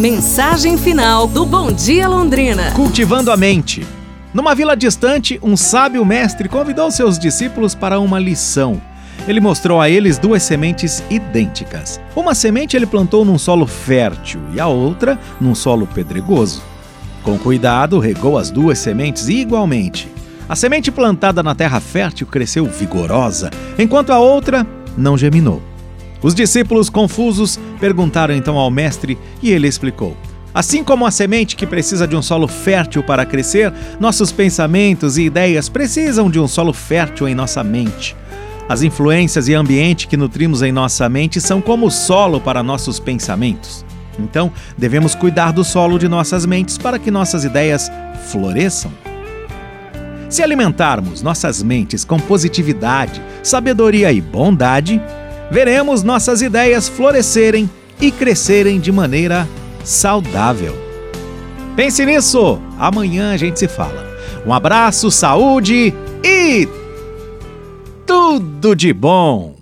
Mensagem final do Bom Dia Londrina. Cultivando a mente. Numa vila distante, um sábio mestre convidou seus discípulos para uma lição. Ele mostrou a eles duas sementes idênticas. Uma semente ele plantou num solo fértil e a outra num solo pedregoso. Com cuidado, regou as duas sementes igualmente. A semente plantada na terra fértil cresceu vigorosa, enquanto a outra não geminou. Os discípulos confusos perguntaram então ao mestre e ele explicou: Assim como a semente que precisa de um solo fértil para crescer, nossos pensamentos e ideias precisam de um solo fértil em nossa mente. As influências e ambiente que nutrimos em nossa mente são como o solo para nossos pensamentos. Então, devemos cuidar do solo de nossas mentes para que nossas ideias floresçam. Se alimentarmos nossas mentes com positividade, sabedoria e bondade, veremos nossas ideias florescerem e crescerem de maneira saudável. Pense nisso! Amanhã a gente se fala. Um abraço, saúde e tudo de bom!